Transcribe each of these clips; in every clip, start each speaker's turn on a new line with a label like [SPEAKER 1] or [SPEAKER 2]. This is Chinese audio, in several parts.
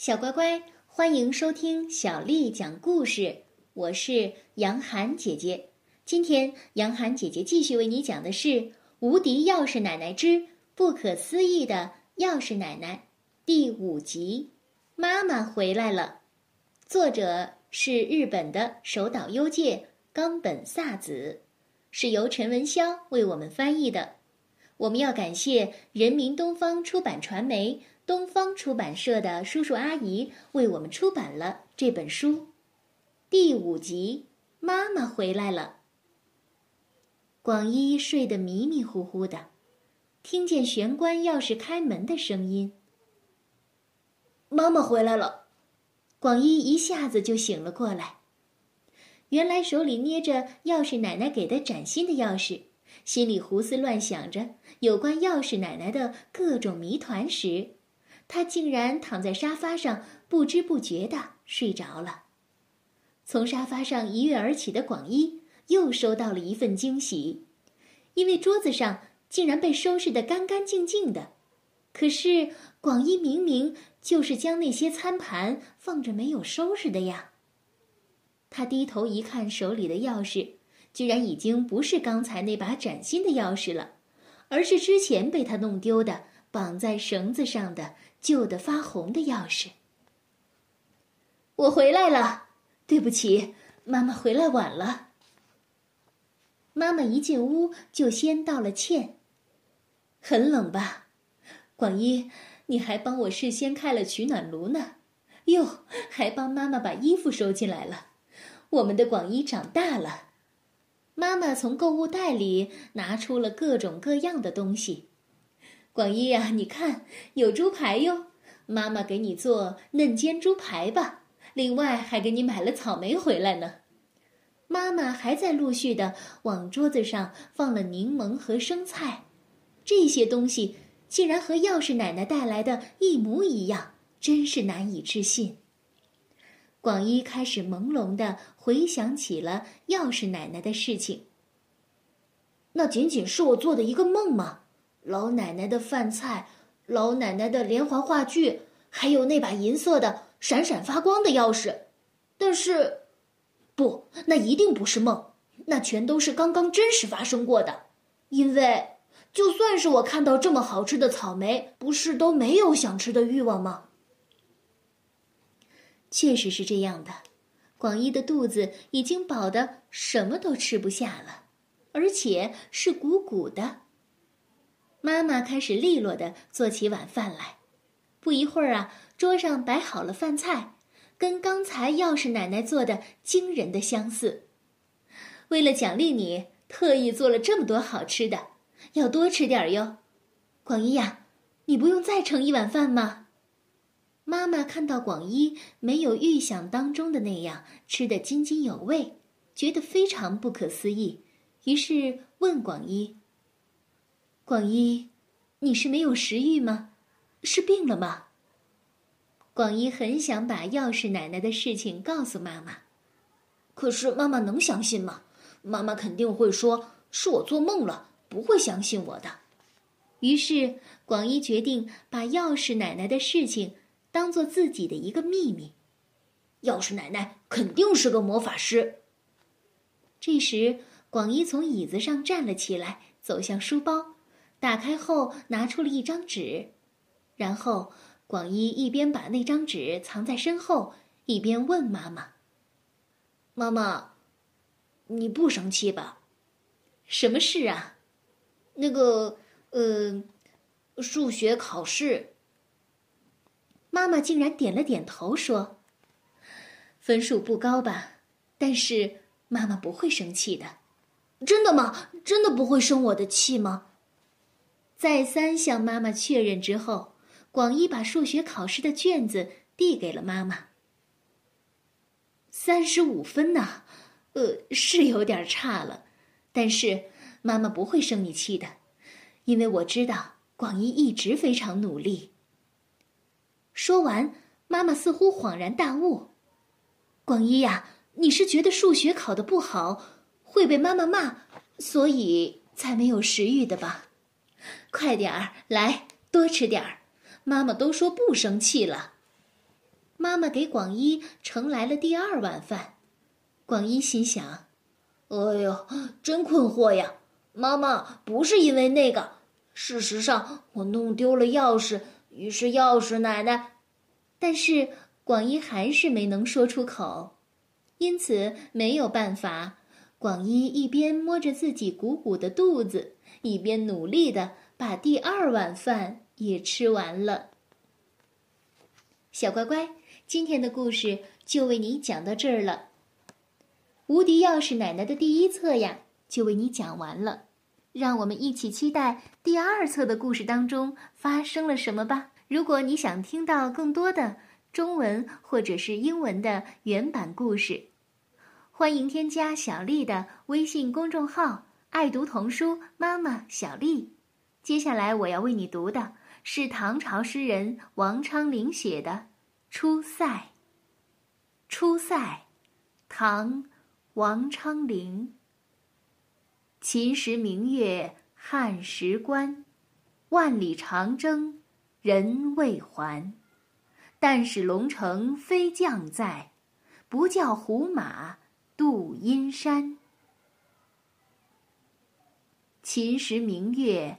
[SPEAKER 1] 小乖乖，欢迎收听小丽讲故事。我是杨涵姐姐。今天，杨涵姐姐继续为你讲的是《无敌钥匙奶奶之不可思议的钥匙奶奶》第五集。妈妈回来了。作者是日本的手岛优介、冈本萨子，是由陈文潇为我们翻译的。我们要感谢人民东方出版传媒。东方出版社的叔叔阿姨为我们出版了这本书。第五集，妈妈回来了。广一睡得迷迷糊糊的，听见玄关钥匙开门的声音。
[SPEAKER 2] 妈妈回来了，
[SPEAKER 1] 广一一下子就醒了过来。原来手里捏着钥匙奶奶给的崭新的钥匙，心里胡思乱想着有关钥匙奶奶的各种谜团时。他竟然躺在沙发上，不知不觉的睡着了。从沙发上一跃而起的广一又收到了一份惊喜，因为桌子上竟然被收拾得干干净净的。可是广一明明就是将那些餐盘放着没有收拾的呀。他低头一看，手里的钥匙居然已经不是刚才那把崭新的钥匙了，而是之前被他弄丢的。绑在绳子上的旧的发红的钥匙。我回来了，对不起，妈妈回来晚了。妈妈一进屋就先道了歉。很冷吧，广一，你还帮我事先开了取暖炉呢，哟，还帮妈妈把衣服收进来了。我们的广一长大了。妈妈从购物袋里拿出了各种各样的东西。广一呀，你看有猪排哟，妈妈给你做嫩煎猪排吧。另外还给你买了草莓回来呢。妈妈还在陆续的往桌子上放了柠檬和生菜，这些东西竟然和钥匙奶奶带来的一模一样，真是难以置信。广一开始朦胧的回想起了钥匙奶奶的事情。
[SPEAKER 2] 那仅仅是我做的一个梦吗？老奶奶的饭菜，老奶奶的连环话剧，还有那把银色的、闪闪发光的钥匙，但是，不，那一定不是梦，那全都是刚刚真实发生过的。因为，就算是我看到这么好吃的草莓，不是都没有想吃的欲望吗？
[SPEAKER 1] 确实是这样的，广一的肚子已经饱得什么都吃不下了，而且是鼓鼓的。妈妈开始利落的做起晚饭来，不一会儿啊，桌上摆好了饭菜，跟刚才钥匙奶奶做的惊人的相似。为了奖励你，特意做了这么多好吃的，要多吃点哟。广一呀，你不用再盛一碗饭吗？妈妈看到广一没有预想当中的那样吃得津津有味，觉得非常不可思议，于是问广一。广一，你是没有食欲吗？是病了吗？广一很想把钥匙奶奶的事情告诉妈妈，
[SPEAKER 2] 可是妈妈能相信吗？妈妈肯定会说是我做梦了，不会相信我的。
[SPEAKER 1] 于是广一决定把钥匙奶奶的事情当做自己的一个秘密。
[SPEAKER 2] 钥匙奶奶肯定是个魔法师。
[SPEAKER 1] 这时，广一从椅子上站了起来，走向书包。打开后，拿出了一张纸，然后广一一边把那张纸藏在身后，一边问妈妈：“
[SPEAKER 2] 妈妈，你不生气吧？
[SPEAKER 1] 什么事啊？
[SPEAKER 2] 那个，呃，数学考试。”
[SPEAKER 1] 妈妈竟然点了点头，说：“分数不高吧？但是妈妈不会生气的。
[SPEAKER 2] 真的吗？真的不会生我的气吗？”
[SPEAKER 1] 再三向妈妈确认之后，广一把数学考试的卷子递给了妈妈。三十五分呢，呃，是有点差了，但是妈妈不会生你气的，因为我知道广一一直非常努力。说完，妈妈似乎恍然大悟：“广一呀，你是觉得数学考得不好，会被妈妈骂，所以才没有食欲的吧？”快点儿来，多吃点儿。妈妈都说不生气了。妈妈给广一盛来了第二碗饭。广一心想：“
[SPEAKER 2] 哎呦，真困惑呀！妈妈不是因为那个，事实上我弄丢了钥匙，于是钥匙奶奶……”
[SPEAKER 1] 但是广一还是没能说出口，因此没有办法。广一一边摸着自己鼓鼓的肚子，一边努力的把第二碗饭也吃完了。小乖乖，今天的故事就为你讲到这儿了。无敌钥匙奶奶的第一册呀，就为你讲完了。让我们一起期待第二册的故事当中发生了什么吧。如果你想听到更多的中文或者是英文的原版故事，欢迎添加小丽的微信公众号“爱读童书妈妈小丽”。接下来我要为你读的是唐朝诗人王昌龄写的《出塞》。《出塞》，唐。王昌龄。秦时明月汉时关，万里长征人未还。但使龙城飞将在，不教胡马度阴山。秦时明月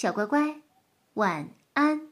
[SPEAKER 1] 小乖乖，晚安。